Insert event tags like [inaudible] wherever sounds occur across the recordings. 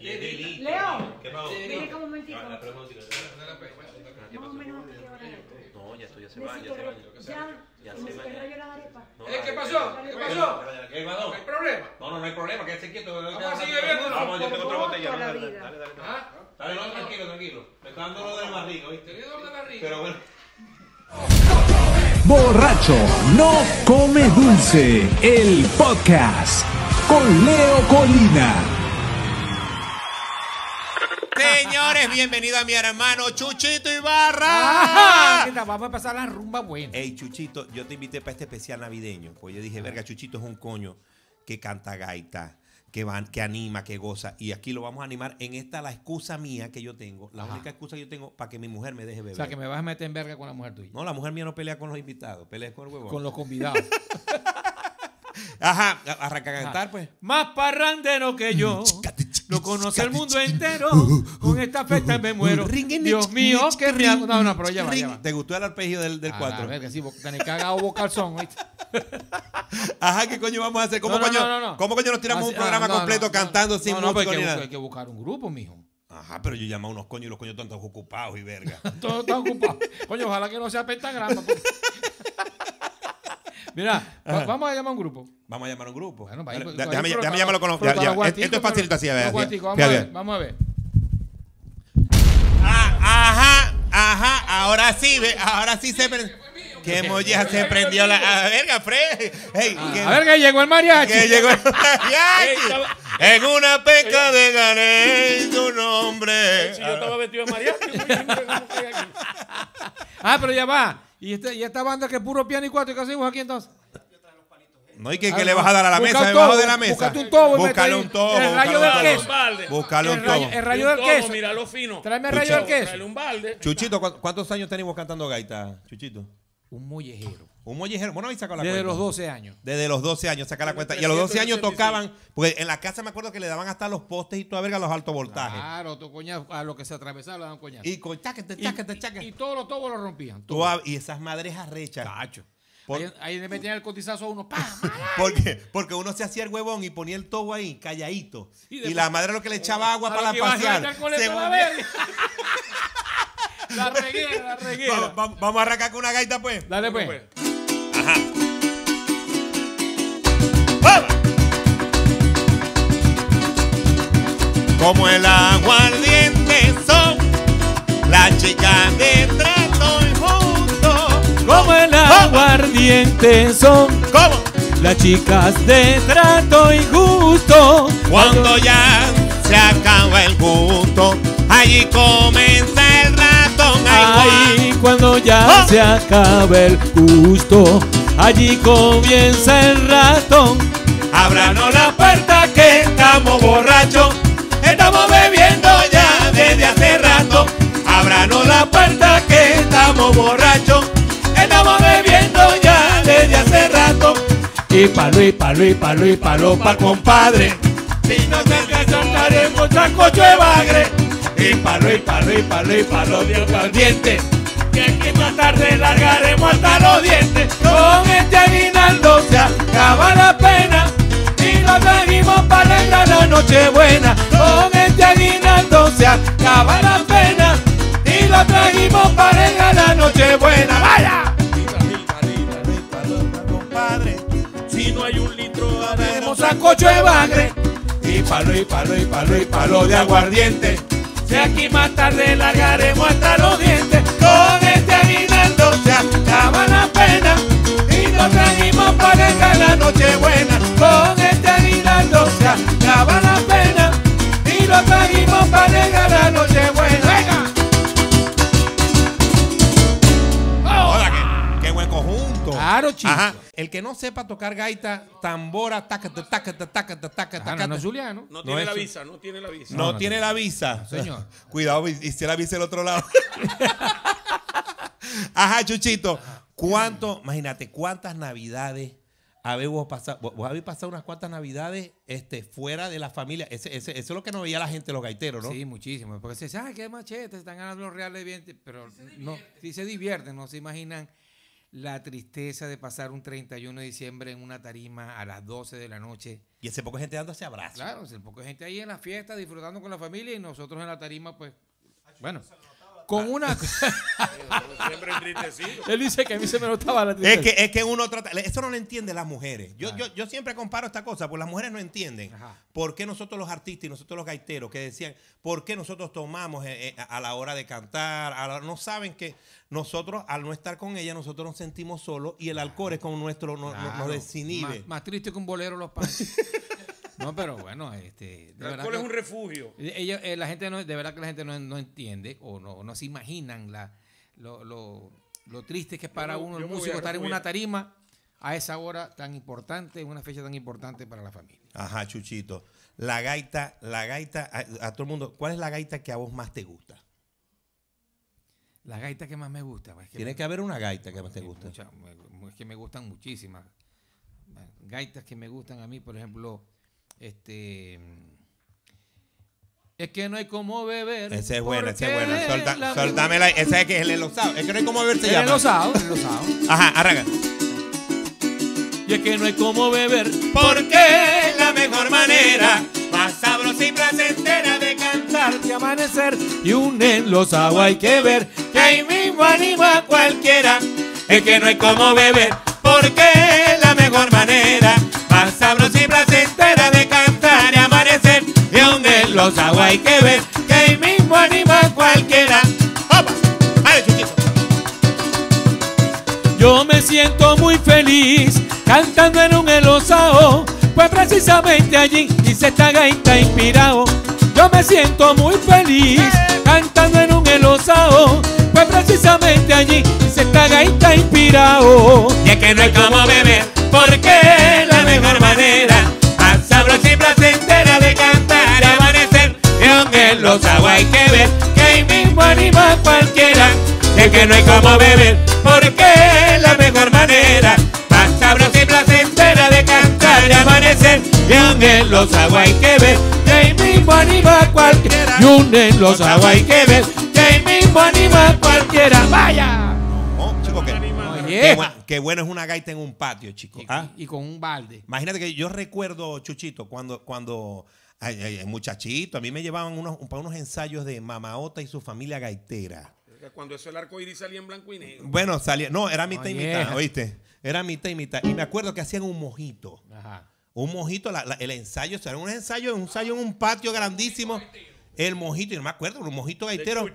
Leo, ¿Qué pasó? ven acá un momentico. La próxima música. Más o menos hasta qué hora es. No, ya estoy, ya se va, ya se va. Ya, Ya se va, de. No, Eh, ¿Qué pasó? ¿Qué pasó? ¿Qué pasó? ¿Hay problema? No, no, no hay problema, quédese quieto. Vamos a seguir bebiendo. Vamos, yo tengo otra botella. Dale, dale, dale. ¿Ah? Dale, no, tranquilo, tranquilo. Me está dando lo del barriga, ¿viste? Tenía dolor de barriga. Pero bueno. Borracho no come dulce, el podcast con Leo Colina. Señores, bienvenido a mi hermano Chuchito Ibarra. ¿qué tal? Vamos a empezar la rumba buena. Ey, Chuchito, yo te invité para este especial navideño. Pues yo dije, verga, Chuchito es un coño que canta gaita, que, van, que anima, que goza. Y aquí lo vamos a animar. En esta la excusa mía que yo tengo, la Ajá. única excusa que yo tengo para que mi mujer me deje beber. O sea, que me vas a meter en verga con la mujer tuya. No, la mujer mía no pelea con los invitados, pelea con el huevón. Con los convidados. [laughs] Ajá, arranca a cantar, pues. Más parrandero que yo. Lo conoce el mundo entero. Con esta fecha me muero. Dios mío, qué ría- No, no, pero ya va, ya va. ¿Te gustó el arpegio del, del A la 4? verga, sí, porque tenés cagado. [laughs] Ajá, ¿qué coño vamos a hacer? ¿Cómo, No, no, coño, no, no, no. ¿Cómo coño nos tiramos Así- un programa ah, no, completo no, cantando no, sin no, no, música hay que, hay que buscar un grupo, mijo. Ajá, pero yo llamo a unos coños y los coños están todos ocupados y verga. [laughs] Todos están ocupados. Coño, ojalá que no sea pentagrama. porque- [laughs] Mira, va- vamos a llamar a un grupo. Vamos a llamar a un grupo. Bueno, Dale, pues, déjame, llamarlo con los. ya, ya, Esto es facilito así, a ver. Vamos a fíjate. ver, vamos a ver. Ah, ajá, ajá, ahora sí, ve, ahora sí se prendió. Qué molleja se prendió la. A verga, Fred. Hey, que, A ver que llegó el mariachi. que llegó el [laughs] mariachi. En una peca de gané tu nombre. Si yo estaba vestido de mariachi, güey, ¿cómo que aquí? Ah, pero ya va. ¿Y, este- y esta banda que es puro piano y cuatro? ¿Qué hacemos aquí entonces? No, y que, Ah, que le vas a dar a la busca mesa, debajo tobo, de la mesa. búscate un tobo y Búscale un tobo. el rayo búscale del queso. Búscale un El rayo- tobo. el rayo del tomo, queso. Míralo fino. Tráeme el rayo del queso. Dale un balde. Chuchito, ¿cu- ¿cuántos años tenemos cantando gaita, Chuchito? Un mollejero. Un mollejero. Bueno, ahí sacó la Desde cuenta. los 12 años. Desde los 12 años, saca la cuenta. Y a los 12 años tocaban, pues en la casa me acuerdo que le daban hasta los postes y toda verga los altos voltajes. Claro, tu coñazo, a lo que se atravesaba le daban coñazo. Y con cháquete, Y- cháquete, y- cháquete. y todos los tobos lo rompían. Y esas madres arrechas. Cacho. Por- Ahí, ahí le metían el cotizazo a uno. ¡pam! [laughs] Porque, porque uno se hacía el huevón y ponía el tobo ahí, calladito. Y Y, después- la madre lo que le echaba agua A para lo que iba a pasear. Se. [laughs] La reguera, la reguera. Va- va- Vamos a arrancar con una gaita, pues. Dale pues. Ajá. ¡Vamos! Como el aguardiente son las chicas de trato injusto. Como el aguardiente son ¿Cómo? las chicas de trato injusto. Cuando ya se acaba el gusto, allí comienza el ratón. Ahí cuando ya ¡Ah! se acaba el gusto, allí comienza el ratón. Ábranos la puerta que estamos borrachos, estamos bebiendo ya desde hace rato. Ábranos la puerta que estamos borrachos, estamos bebiendo ya desde hace rato. Y palo, y palo, y palo, y palo, pa' compadre. Si no te Cantaremos sancocho de bagre. Y palo, y palo, y palo, y palo de aguardiente. Que aquí más tarde largaremos hasta los dientes. Con este aguinaldo se acaba la pena. Y lo trajimos para alegrar la noche buena. Con este aguinaldo se acaba la pena. Y lo trajimos para alegrar la noche buena. ¡Vaya! compadre, Si no hay un litro, Haremos sancocho de bagre y palo y palo y palo y palo de aguardiente. Si aquí más tarde largaremos hasta los dientes, con este aguinaldo se acaba la pena y nos trajimos para dejar la noche buena. Con este aguinaldo se acaba la pena y nos trajimos para dejar la noche buena. Claro, chico. Ajá. El que no sepa tocar gaita, tambora, tácata, tácata, tácata, tácata, Ah, no, tácata. no es Juliano. no tiene es- la visa, no tiene la visa. No, No, no tiene la visa. señor. [laughs] Cuidado, y si la visa el otro lado. [laughs] Ajá, Chuchito. ¿Cuánto, imagínate, cuántas navidades habéis pasado? Vos habéis pasado unas cuantas navidades este, fuera de la familia. Ese, ese- eso es lo que no veía la gente, los gaiteros, ¿no? Sí, muchísimo. Porque se dice, ay, qué machete, están ganando los reales bien. Pero no, sí se divierten, no se imaginan la tristeza de pasar un 31 de diciembre en una tarima a las 12 de la noche. Y ese poco gente dándose abrazos. Claro, es poco gente ahí en la fiesta disfrutando con la familia y nosotros en la tarima, pues, bueno, con una... [laughs] Siempre entristecido. Él dice que a mí se me notaba la Es tristeza. que, es que uno trata. Eso no lo entienden las mujeres. Yo, yo, yo siempre comparo esta cosa, porque las mujeres no entienden Ajá. por qué nosotros los artistas y nosotros los gaiteros, que decían, por qué nosotros tomamos eh, eh, a la hora de cantar. a la- no saben que nosotros, al no estar con ella, nosotros nos sentimos solos y el alcohol es como nuestro, no- no- nos desinhibe. Más, más triste que un bolero los panchos. [laughs] no, pero bueno, este... de El alcohol que- es un refugio. Ella, eh, la gente no, de verdad que la gente no, no entiende o no, no se imaginan la, lo, lo, lo triste que es para uno yo el músico a estar en una tarima a esa hora tan importante, en una fecha tan importante para la familia. Ajá, Chuchito. La gaita, la gaita, a, a todo el mundo, ¿cuál es la gaita que a vos más te gusta? La gaita que más me gusta. pues, es que Tiene me- que haber una gaita que más te gusta. mucha- es que me gustan muchísimas. Gaitas que me gustan a mí, por ejemplo, este... Es que no hay como beber. Ese es bueno, ese es bueno. Solta, la- soltame la, ese es que es el elosado. Es que no hay como verse El llama. elosado, el elosado. Ajá, arranca. Y es que no hay como beber. Porque la mejor manera, más sabrosa y placentera de cantar. de amanecer y unen los aguas hay que ver que ahí mismo anima a cualquiera. Es que no hay como beber, porque la mejor manera, más sabrosa y placentera de aguas hay que ver, que ahí mismo anima a cualquiera. ¡Opa! ¡Vale, Chuchito! yo me siento muy feliz cantando en un elosao pues precisamente allí dice esta gaita inspirado yo me siento muy feliz cantando en un elosao pues precisamente allí dice esta gaita inspirado Y es que no hay como beber, porque la mejor manera, los aguas hay que ver, que ahí mismo anima a cualquiera. Es que no hay como beber, porque la mejor manera, más sabrosa y placentera de cantar y amanecer. Y aunque en los aguas hay que ver, que ahí mismo anima a cualquiera. y unen los aguas hay que ver, que ahí mismo anima a cualquiera. ¡Vaya! Oh, chico, que, qué, bu- qué bueno es una gaita en un patio, chico. y, ¿ah? y con un balde Imagínate que yo recuerdo, Chuchito, cuando, cuando ay, ay, ay, muchachito, a mí me llevaban unos, para unos ensayos de Mamaota y su familia gaitera. Cuando eso el arco iris salía en blanco y negro. Bueno, salía, no, era mitad y Oye. mitad, ¿oíste? Era mitad y mitad. Y me acuerdo que hacían un mojito. Ajá. Un mojito, la- la- el ensayo, o sea, era un ensayo, un ensayo en un patio grandísimo. El mojito, yo no me acuerdo, un mojito gaitero.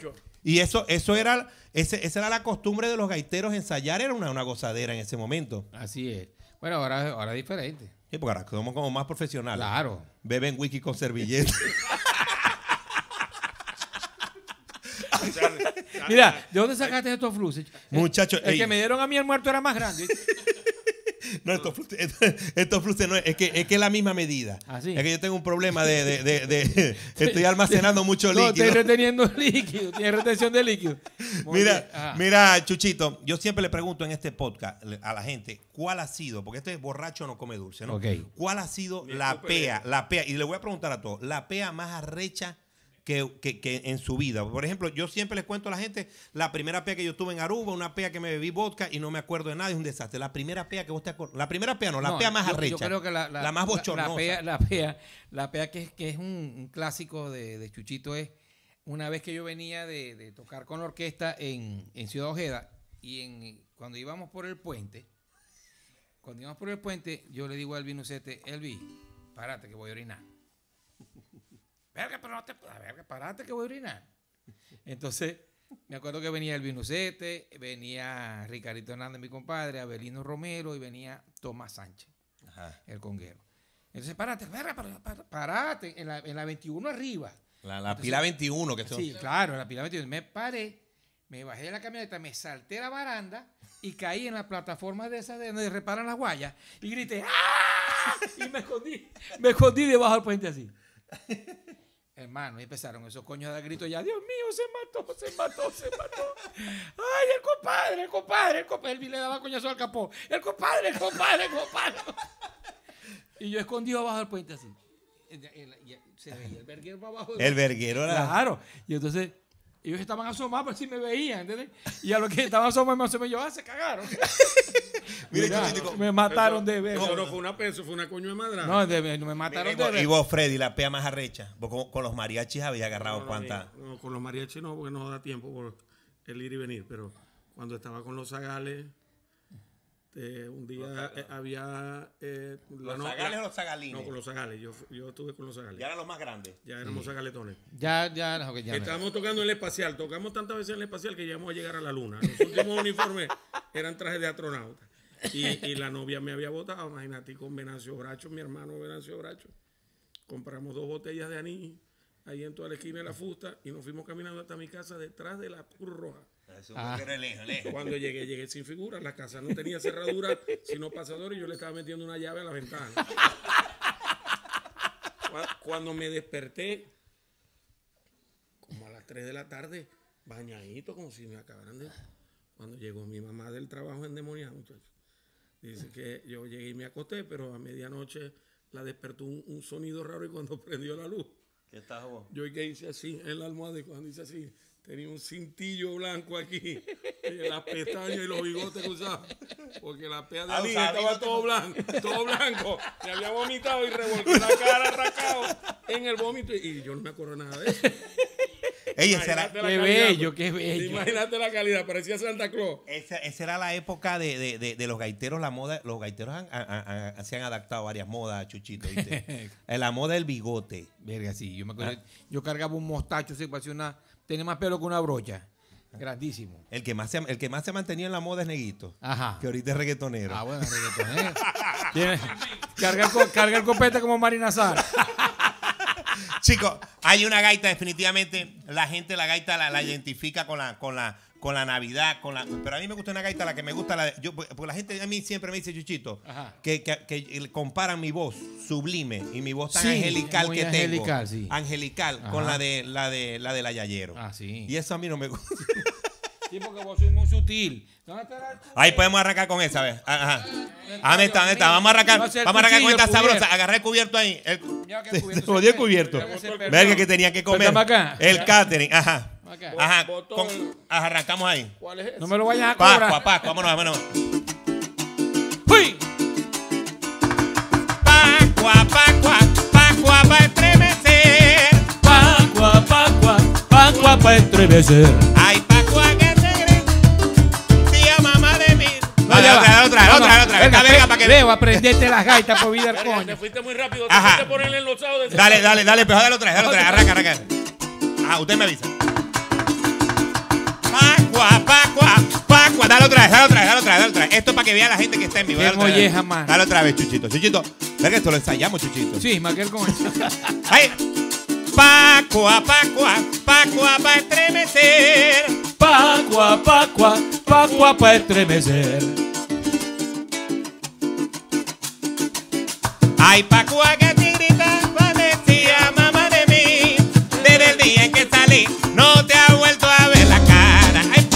Y eso, eso era, ese, esa era la costumbre de los gaiteros ensayar, era una, una gozadera en ese momento. así es bueno ahora, ahora es diferente Sí, porque ahora somos como más profesionales. claro Beben wiki con servilleta. [laughs] Mira, ¿de dónde sacaste estos fluces? Muchachos, El que me dieron a mí el muerto era más grande. [laughs] No, estos fluces, [laughs] estos, estos fluces no es, es que es que es la misma medida. Ah, sí. Es que yo tengo un problema de, de- de- de- [laughs] estoy almacenando mucho No, líquido. estoy reteniendo [laughs] líquido, tiene retención de líquido. Muy Mira, mira, Chuchito, yo siempre le pregunto en este podcast a la gente, ¿cuál ha sido? Porque este borracho no come dulce, ¿no? Ok. ¿Cuál ha sido la pea, la pea? Y le voy a preguntar a todos, la pea más arrecha que, que- que en su vida. Por ejemplo, yo siempre les cuento a la gente, la primera pea que yo tuve en Aruba, una pea que me bebí vodka y no me acuerdo de nada, es un desastre. La primera pea que vos te acuerdas, la primera pea no, la No, pea más yo- arrecha. Yo creo que la, la- más bochornosa. La, pea, la pea, la pea que es, que es un, un clásico de, de Chuchito es una vez que yo venía de, de tocar con la orquesta en, en Ciudad Ojeda y en, cuando íbamos por el puente, cuando íbamos por el puente, yo le digo a Elvi Nucete, Elvi, párate que voy a orinar. Verga, pero no te verga, párate que voy a orinar. Entonces, me acuerdo que venía Elvi Nucete, venía Ricardito Hernández, mi compadre, Abelino Romero y venía Tomás Sánchez Ajá. el conguero. Entonces, párate, verga, para- para- párate, en la, en la 21 arriba. La, la pila 21 que son. Sí, claro, en la pila 21. Me paré, me bajé de la camioneta, me salté la baranda y caí en la plataforma de esas de donde reparan las guayas y grité ¡Ah! Y me escondí, me escondí debajo del puente así. Hermano, y empezaron esos coños de gritos ya, Dios mío, se mató, se mató, se mató. Ay, el compadre, el compadre, el compadre, Elvi le daba coñazo al capó. El compadre, el compadre, el compadre. Y yo escondido abajo del puente así. Se veía el verguero para abajo. El verguero era. Claro. Y entonces ellos estaban asomados, pero sí me veían, ¿entiendes? Y a los que estaban asomados, me asomé yo, ah, se cagaron. Mire, [laughs] Mira, Chuchito, me mataron de ver. No, no fue una peso, fue una coño de madra. No, de- me mataron Y de ver. y vos, Freddy, la pea más arrecha. Vos con, con los mariachis había agarrado no, cuánta. No, con los mariachis no, porque no da tiempo por el ir y venir. Pero cuando estaba con los zagales, eh, un día eh, había. eh, ¿Los no- zagales la- o los zagalines? No, con los zagales. Yo, yo estuve con los zagales. Ya eran los más grandes. Ya éramos zagaletones. Ya, ya, no, que ya no. Estábamos tocando en el espacial. Tocamos tantas veces en el espacial que llegamos a llegar a la luna. Los últimos [laughs] uniformes eran trajes de astronauta. Y, y la novia me había votado, imagínate, con Venancio Bracho, mi hermano Venancio Bracho. Compramos dos botellas de anís ahí en toda la esquina de la fusta y nos fuimos caminando hasta mi casa detrás de la Cruz Roja. Ah. lejos, lejos. Cuando llegué, llegué sin figura. La casa no tenía cerradura, sino pasador y yo le estaba metiendo una llave a la ventana. Cu- Cuando me desperté, como a las 3 de la tarde, bañadito, como si me acabaran de... Cuando llegó mi mamá del trabajo endemoniada, muchachos. Dice que yo llegué y me acosté, pero a medianoche la despertó un, un sonido raro y cuando [laughs] prendió la luz, ¿Qué estás vos? yo que hice así en la almohada y cuando hice así, tenía un cintillo blanco aquí, las pestañas y los bigotes que usaba. Porque la pea de Ah, estaba todo blanco, todo blanco. Me había vomitado y revolqué la cara arrancado en el vómito y yo no me acuerdo nada de eso. Ey, esa era, Qué calidad, bello, qué bello. Imagínate la calidad, parecía Santa Claus. esa, esa era la época de, de- de- de los gaiteros, la moda. Los gaiteros han- se han adaptado a varias modas, Chuchito. ¿viste? [laughs] Eh, la moda del bigote. Verga, sí, yo me acuerdo. Yo cargaba un mostacho, así, parecía una. Tenía más pelo que una brocha. Grandísimo. El que más se, el que más se mantenía en la moda es Neguito. Ajá. Que ahorita es reggaetonero. Ah, bueno, reggaetonero. [laughs] Tiene- carga, el carga el copete como Marina Sara. [laughs] Chicos, hay una gaita definitivamente. La gente la gaita la, la identifica con la, con la, con la Navidad, con la. Pero a mí me gusta una gaita la que me gusta la. de- Yo, porque la gente a mí siempre me dice Chuchito que, que, que comparan mi voz sublime y mi voz tan Sí, angelical que angelical, tengo, sí. angelical, con la de la de la del Ayayero. Ah, sí. Y eso a mí no me gusta. Sí, porque vos sois muy sutil. ¿Dónde está la- Ahí podemos arrancar con esa, ¿ves? Ajá. Ah, ¿Dónde está? ¿Dónde está? Vamos a arrancar, vamos a arrancar con esta sabrosa. Agarré el cubierto ahí. El, que [laughs] se, el cubierto se jodió el cubierto. Verga que tenía que comer. El catering, ajá. Ajá. Con- arrancamos ahí. ¿Cuál es? No me lo vayan a cobrar. Pascua, Pascua, vámonos, vámonos. ¡Uy! Pascua, Pascua, Pascua para estremecer. Pacua, pacua, pacua para estremecer. Que Leo, aprendete las gaitas por vida del Verga, coño. Te fuiste muy rápido, te Ajá. fuiste por el enlosado de Dale, dale, dale, pero dale otra vez, dale otra vez. Arranca, arranca. Ah, usted me avisa. Pascua, Pascua, Pascua. Dale otra vez, dale otra vez, dale otra vez, dale otra vez. Esto es para que vea la gente que está en vivo. Dale otra vez. man. Dale otra vez, Chuchito. Chuchito, verga, esto lo ensayamos, Chuchito. Sí, más que el coño. [laughs] Ahí. Pascua, Pascua, Pascua para estremecer. Pacua, pacua, pacua para estremecer. Ay, te gritaba, decía mamá de mí. Desde el día en que salí, no te ha vuelto a ver la cara. Ay,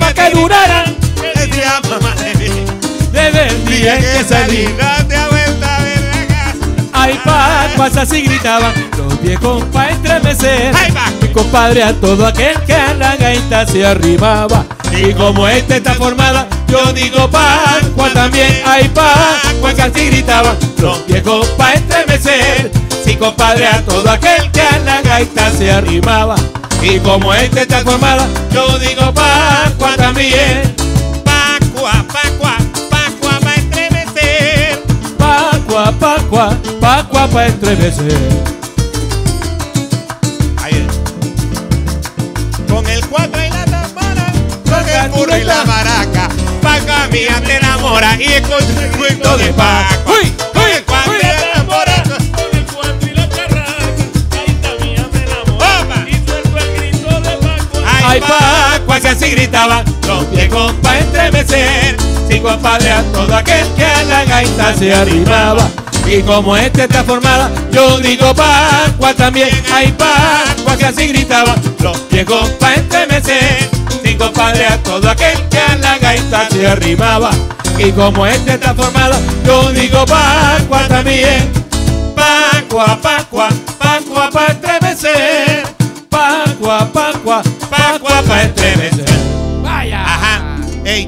Pacua duraran Decía mamá de mí. desde el día en que salí. No te ha vuelto a ver la cara. Ay, pacuas así gritaban los viejos pa' estremecer. Ay. Mi compadre a todo aquel que a la gaita se arrimaba. Y como esta está formada, yo digo Pascua también. Ay, Pascua que así gritaban los viejos pa' estremecer. Sí, compadre, a todo aquel que a la gaita se arrimaba. Y como esta está formada, yo digo Pascua también. Pascua, Pascua, Pascua va a estremecer. Pascua, Pascua, Pascua pa' estremecer. Con el cuatro y la tambora, con el burro y la maraca. Pascua mía te enamora y escucha el cuento de Pascua. Uy, Con el cuatro y la tambora. Con el cuatro y la carraca, gaita mía me enamora. Y suelto el grito de Pascua. Ay, Pascua que así gritaban los viejos pa' estremecer. Sí, compadre, a todo aquel que a la gaita se arrimaba. Y como esta está formada, yo digo Pascua también. Ay, Pascua que así gritaban los viejos pa' estremecer. Compadre, a todo aquel que a la gaita se arrimaba. Y como esta está formada, yo digo Pascua también. Pascua, Pascua, Pascua pa' estremecer. Pascua,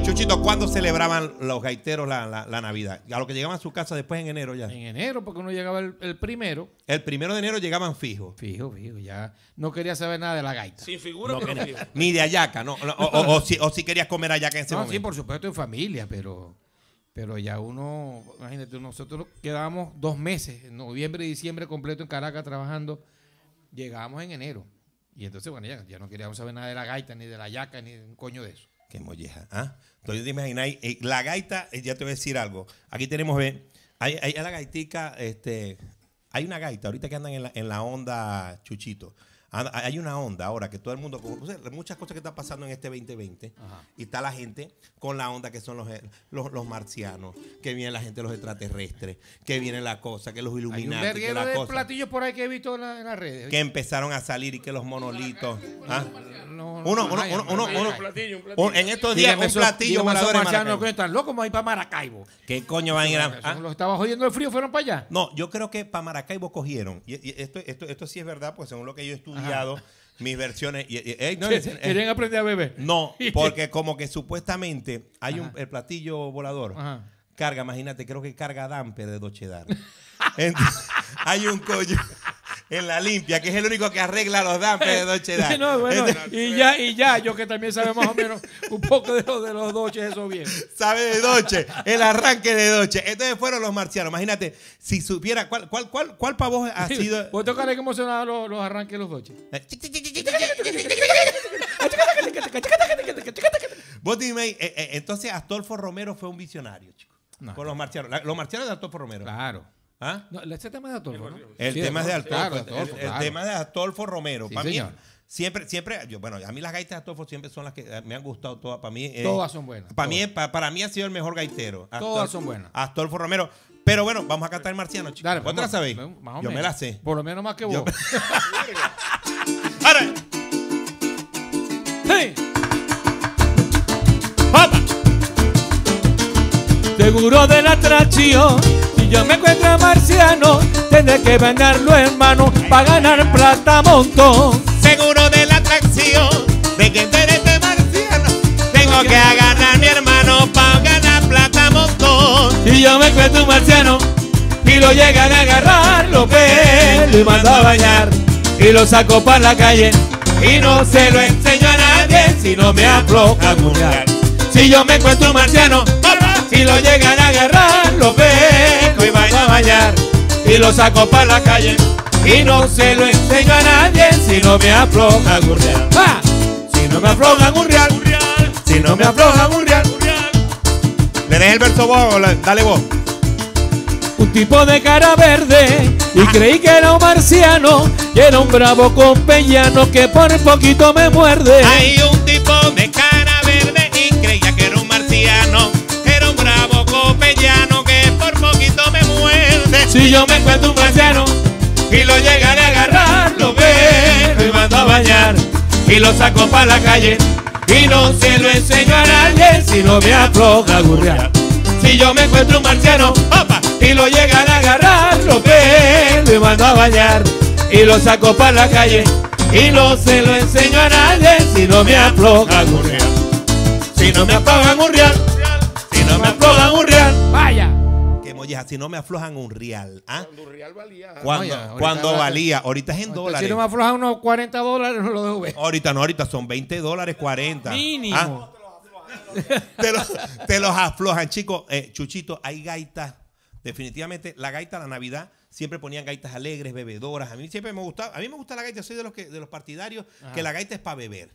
Chuchito, ¿cuándo celebraban los gaiteros la, la- la Navidad? A lo que llegaban a su casa después en enero ya. En enero, porque uno llegaba el, el primero. El primero de enero llegaban fijos. Fijo, fijo, ya no quería saber nada de la gaita. Sin figura, No pero quería- fijo. ni de ayaca, ¿no? O, o- o si, o si querías comer ayaca en ese No, momento. sí, por supuesto, en familia, pero, pero ya uno, imagínate, nosotros quedábamos dos meses, en noviembre y diciembre completo en Caracas trabajando, llegábamos en enero. Y entonces, bueno, ya, ya no queríamos saber nada de la gaita, ni de la yaca, ni de un coño de eso. Qué molleja. ¿ah? Entonces te imagináis, eh, la gaita, eh, ya te voy a decir algo. Aquí tenemos, ve, hay, hay la gaitica, este, hay una gaita, ahorita que andan en la, en la onda Chuchito. Hay una onda ahora que todo el mundo, o sea, muchas cosas que están pasando en este 2020, y está la gente con la onda que son los, los, los marcianos, que viene la gente, los extraterrestres, que viene la cosa, que los Hay un que la de cosa, platillos por ahí que he visto en, la- en las redes. que empezaron a salir y que los monolitos. ¿ah? No, no, Uno, no, uno, uno, no, uno, uno- platillo, un platillo. un- en estos días Dígame un platillo Maracaibo. que están locos, vamos a ir para Maracaibo. ¿Qué coño van a ir a.? Ah? Los estaba jodiendo el frío, fueron para allá. No, yo creo que para Maracaibo cogieron. Y, y esto, esto, esto sí es verdad, pues según lo que yo he mis versiones. y- y- ey, no, es- Querían aprender a beber. no, [laughs] porque como que supuestamente hay un, el platillo volador. Ajá. Carga, imagínate, creo que carga damper de Dochedar. [laughs] Hay un coño en la limpia, que es el único que arregla los dampers de. [laughs] No, bueno, y ya, y ya, yo que también sabe más o menos un poco de los de los doches, eso bien. sabe de Doche, el arranque de Doche. Entonces fueron los marcianos. Imagínate, si supiera, ¿cuál, cuál, cuál, cuál para vos ha sido? ¿Vos tocarle cómo sonaban los, los arranques de los doches? Vos dime, eh, eh, entonces Astolfo Romero fue un visionario, chico. No. Con los marcianos. La- los marcianos de Astolfo Romero. Claro. ¿Ah? No, ese tema es de Adolfo, ¿no? El Sí, tema es de Adolfo, Astolfo. claro, el- Adolfo, el, claro. tema de Astolfo Romero. Sí, para mí, siempre, siempre, yo, bueno, a mí las gaitas de Astolfo siempre son las que eh, me han gustado todas. Para mí, eh, Todas son buenas, Para mí, todas. pa- para mí ha sido el mejor gaitero. Todas son buenas. Astolfo Romero. Pero bueno, vamos a cantar el marciano, chicos. Dale, ¿Vos la sabéis? vamos, más o Yo me menos. la sé. Por lo menos más que Yo- vos. [laughs] Ahora, ¡Hey! ¡Papa! Seguro de la atracción. Si yo me encuentro marciano, tendré que venderlo, hermano, para ganar plata montón. Seguro de la atracción de que tú eres de marciano. Tengo que ganar mi hermano para ganar plata montón. Si yo me encuentro un marciano y lo llegan a agarrar, lo pelo y mando a bañar y lo saco para la calle y no se lo enseño a nadie si no me afloja a murmurar. Si yo me encuentro un marciano y lo llegan a agarrar, lo pelo mando a bañar y lo saco para la calle y no se lo enseño a nadie si no me afloja murmurar. ¡Ah! Si no me aflojan un real, si no me aflojan un real, ¿Le dejé el verso vos? Dale vos. un tipo de cara verde y creí que era un marciano y era un bravo compellano que por poquito me muerde. Un Si yo me encuentro un marciano y lo llegaré a agarrar, lo veo y mando a bañar y lo saco para la calle y no se lo enseño a nadie si no me afloja gurrear. Si yo me encuentro un marciano ¡Opa! y lo llegan a agarrar, lo pelo y mando a bañar y lo saco para la calle y no se lo enseño a nadie si no me afloja gurrear. Si no me aflojan un Si no me aflojan un real. ¿ah? Cuando Real valía. Cuando, No, ya, ahorita cuando va- valía, ahorita es en dólares. Si no me aflojan unos 40 dólares, no lo dejo ver. Ahorita no, ahorita son 20 dólares, 40. Mínimo. ¿Ah? Te, los, te los aflojan, chicos. Eh, Chuchito, hay gaitas. Definitivamente, la gaita, la Navidad, siempre ponían gaitas alegres, bebedoras. A mí siempre me gustaba. A mí me gusta la gaita. Soy de los que de los partidarios que la gaita es para beber,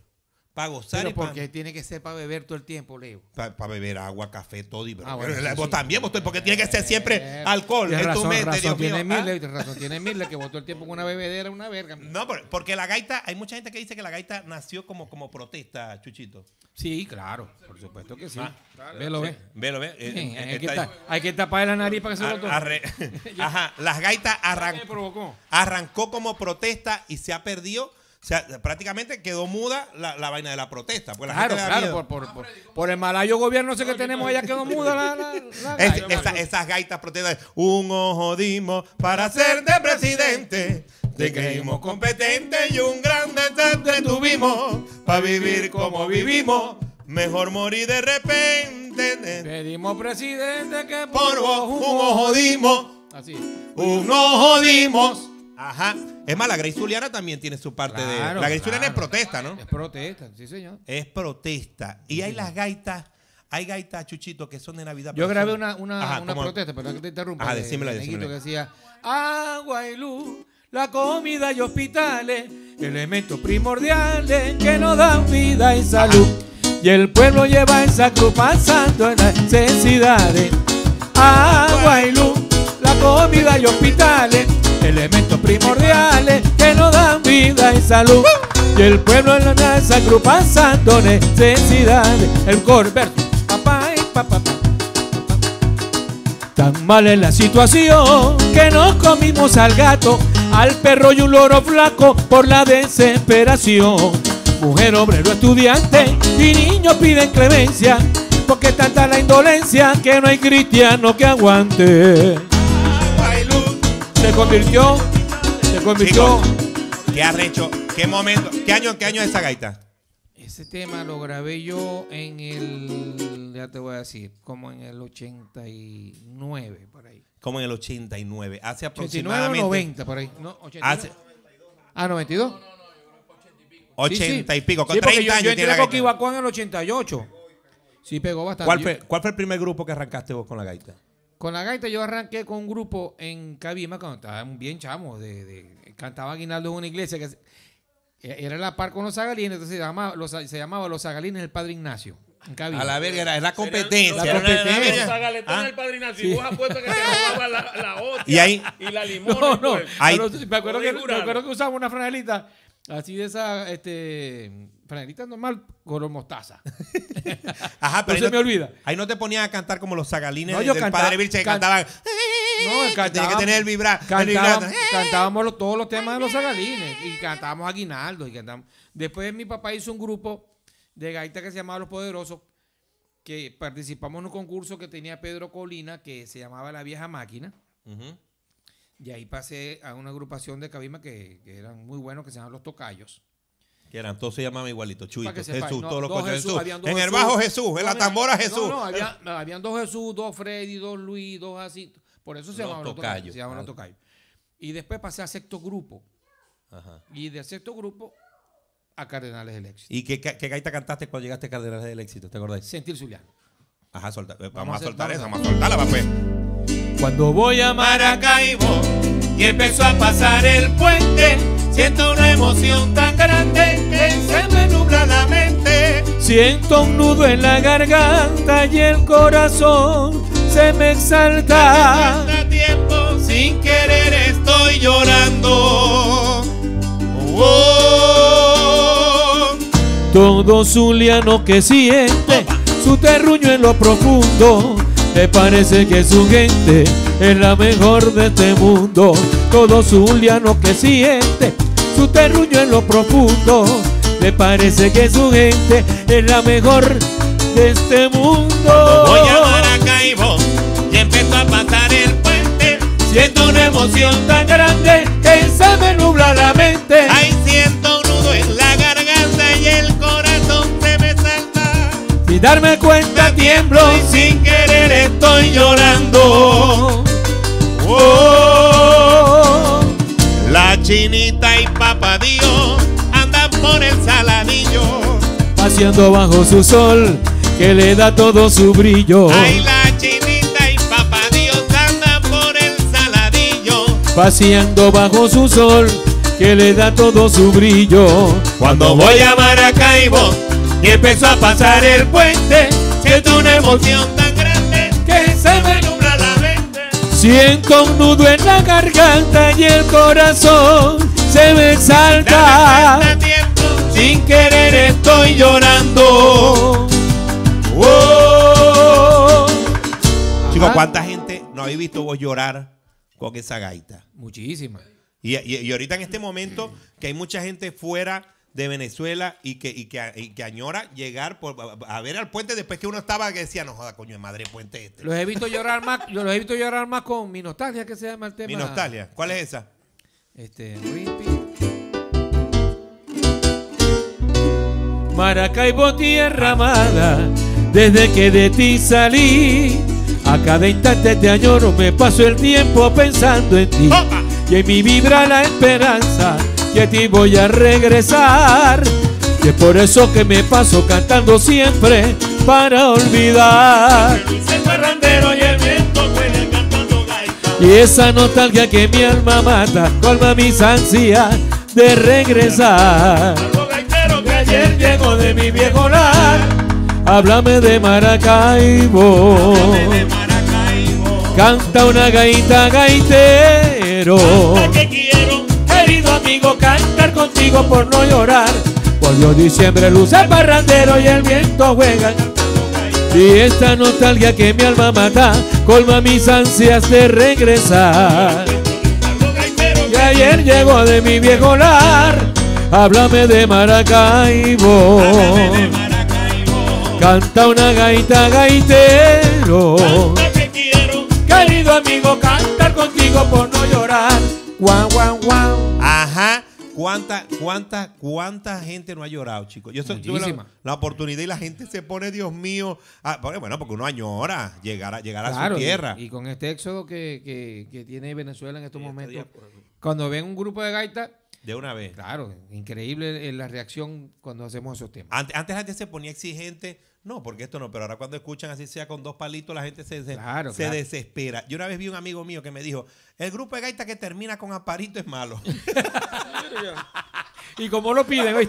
para gozar Pero y para porque tiene que ser para beber todo el tiempo, Leo. beber agua, café, todo. Y, Ah, bueno, vos sí. también, vos, porque tiene que ser siempre Eh, alcohol en tu razón, mente, razón Dios mío. tiene ¿ah? Razón tiene Miller, que votó el tiempo con una bebedera, una verga. No, por- porque la gaita, hay mucha gente que dice que la gaita nació como, como protesta, Chuchito. Sí, claro, por supuesto que sí. Ah, Velo, ve. Velo, ve. eh, Sí, eh, hay, que está- ta- hay que tapar la nariz para que se lo tome. arre- [laughs] Ajá, las gaitas ¿Qué arran- me provocó? arrancó como protesta y se ha perdido. O sea, prácticamente quedó muda la, la vaina de la protesta. La Claro, gente claro, por, por, por, por el malayo gobierno ese que tenemos allá quedó muda la, la, la Es- esa- esas gaitas protestas. Un ojo dimos para ser de presidente. Te creímos competente y un grande te tuvimos para vivir como vivimos. Mejor morir de repente. Pedimos presidente que Por vos un ojo dimos. Así. Un ojo dimos. Ajá. Es más, la Grace Zuliana también tiene su parte de. La Grace Zuliana es protesta, ¿no? Es protesta, sí, señor. Es protesta. Y hay las gaitas. Hay gaitas, Chuchito, que son de Navidad. Yo grabé una, una, Ajá, una protesta, perdón que te interrumpa. Ajá, de- decímela, de decímela. Que decía, agua y luz, la comida y hospitales, elementos primordiales que nos dan vida y salud. Y el pueblo lleva esa cruz pasando en las necesidades. Agua y luz, la comida y hospitales, y salud. Y el pueblo en la esa cruz pasando necesidades. El coro, verso, papá y papá. papá. Tan mal es la situación que nos comimos al gato, al perro y un loro flaco por la desesperación. Mujer, obrero, estudiante y niños piden clemencia, porque tanta la indolencia que no hay cristiano que aguante. Se convirtió, se convirtió. ¿Qué arrecho? ¿Qué momento? ¿Qué año, qué año es esa gaita? Ese tema lo grabé yo en el, ya te voy a decir, como en el 89, por ahí. Como en el 89. Hace 89 o aproximadamente. 90, por ahí. No, 89. Hace Ah, 92. 80 Sí, sí. y pico. Con Sí, porque 30 yo, años yo entré gaita. Coquibacoa en el 88. Sí, pegó bastante. ¿Cuál Yo- fue, ¿Cuál fue el primer grupo que arrancaste vos con la gaita? Con la gaita yo arranqué con un grupo en Cabima cuando estaba bien chamo. De, de- cantaba Aguinaldo en una iglesia que se- era la par con los zagalines, entonces se llamaba los, se llamaba Los Zagalines del Padre Ignacio. A la verga, era, la competencia. La. Los zagaletones Ah. del Padre Ignacio. Y vos apuestas que te [laughs] la, la hostia Y ahí- y la limón. No, no. Ahí- pero me, acuerdo que, me jurar. acuerdo que usaba una franelita así de esa, este, franelita normal, color mostaza. [laughs] Ajá, pero No se me olvida. Ahí no te ponían a cantar como los zagalines No, del cantaba- Padre Vilche que can- cantaban. No, Tenía que cantábamos- tener el vibra. el Cantábamos, cantábamos los- todos los temas de los zagalines y cantábamos Aguinaldo y cantamos. Después mi papá hizo un grupo de gaita que se llamaba Los Poderosos que participamos en un concurso que tenía Pedro Colina que se llamaba La Vieja Máquina y ahí pasé a una agrupación de Cabima que, que eran muy buenos que se llamaban Los Tocayos. Que eran, todos se llamaban igualito. Chuito, que Jesús, no, todos los coches Jesús, Jesús. En el bajo Jesús, en la tambora no, Jesús. No, había- habían dos Jesús, dos Freddy, dos Luis, dos así. Por eso se llamaban los tocayos. llamaban los tocayos. Y después pasé a sexto grupo. Ajá. Y de sexto grupo a Cardenales del Éxito. ¿Y qué, qué gaita cantaste cuando llegaste a Cardenales del Éxito? ¿Te acordáis? Sentir Zuliano. Ajá, solta- vamos, Vamos a a hacer- soltar eso, vamos vamos a soltarla, va pues. Cuando voy a Maracaibo y empezó a pasar el puente. Siento una emoción tan grande que se me nubla la mente. Siento un nudo en la garganta y el corazón se me exalta. Falta tiempo, sin querer estoy llorando. Oh, Todo zuliano que siente su terruño en lo profundo. Me parece que su gente es la mejor de este mundo. Todo zuliano que siente su terruño en lo profundo. Me parece que su gente es la mejor de este mundo. Voy a Maracaibo y empezó a pasar el puente. Siento una emoción tan grande que se me nubla la mente. Ay, siento un nudo en la garganta y el corazón se me salta. Sin darme cuenta tiemblo. Y sin querer estoy llorando. Oh, chinita y papá Dios andan por el saladillo. Paseando bajo su sol que le da todo su brillo. Ay, la chinita y papá Dios andan por el saladillo. Paseando bajo su sol que le da todo su brillo. Cuando voy a Maracaibo y empezó a pasar el puente, siento una emoción tan grande que se me Siento un nudo en la garganta y el corazón se me exalta. Tiempo, sin querer estoy llorando. Oh. Chicos. ¿cuánta gente no habéis visto vos llorar con esa gaita? Muchísimas. Y, y- y ahorita en este momento que hay mucha gente fuera de Venezuela y que, y que, y que añora llegar por, a, a ver al puente después que uno estaba que decía, no joda, coño de madre puente este. Los he visto llorar más, yo los he visto llorar más con mi nostalgia que se llama el tema. Mi nostalgia. ¿Cuál es esa? Maracaibo, tierra amada, desde que de ti salí. A cada instante te añoro, me paso el tiempo pensando en ti. Opa. Y en mi vibra la esperanza que a ti voy a regresar. Y es por eso que me paso cantando siempre para olvidar. Y. Y esa nostalgia que mi alma mata colma mis ansias de regresar. Algo gaitero que Ayer llego de mi viejo lar, háblame de Maracaibo. Canta una gaita gaitero. Que amigo, cantar contigo por no llorar. Volvió diciembre, luce el parrandero y el viento juega. Y esta nostalgia que mi alma mata, colma mis ansias de regresar. Y ayer llegó de mi viejo lar, háblame de Maracaibo. Canta una gaita gaitero. Querido amigo, cantar contigo por no llorar. Guau, guau, guau. Ajá. ¿Cuánta, cuánta, cuánta gente no ha llorado, chicos? Yo so- tuve la, oportunidad y la gente se pone, Dios mío. ah, porque, bueno, porque uno añora llegar a, llegar a su tierra. Y, con este éxodo que, que- que tiene Venezuela en estos momentos, cuando ven un grupo de gaitas, de una vez. claro, increíble eh, la reacción cuando hacemos esos temas. Antes, antes la gente se ponía exigente. No, porque esto no, pero ahora cuando escuchan así sea con dos palitos, la gente se, se, Claro, se claro. desespera. Yo una vez vi un amigo mío que me dijo, el grupo de gaita que termina con aparito es malo. [laughs] Y como lo piden.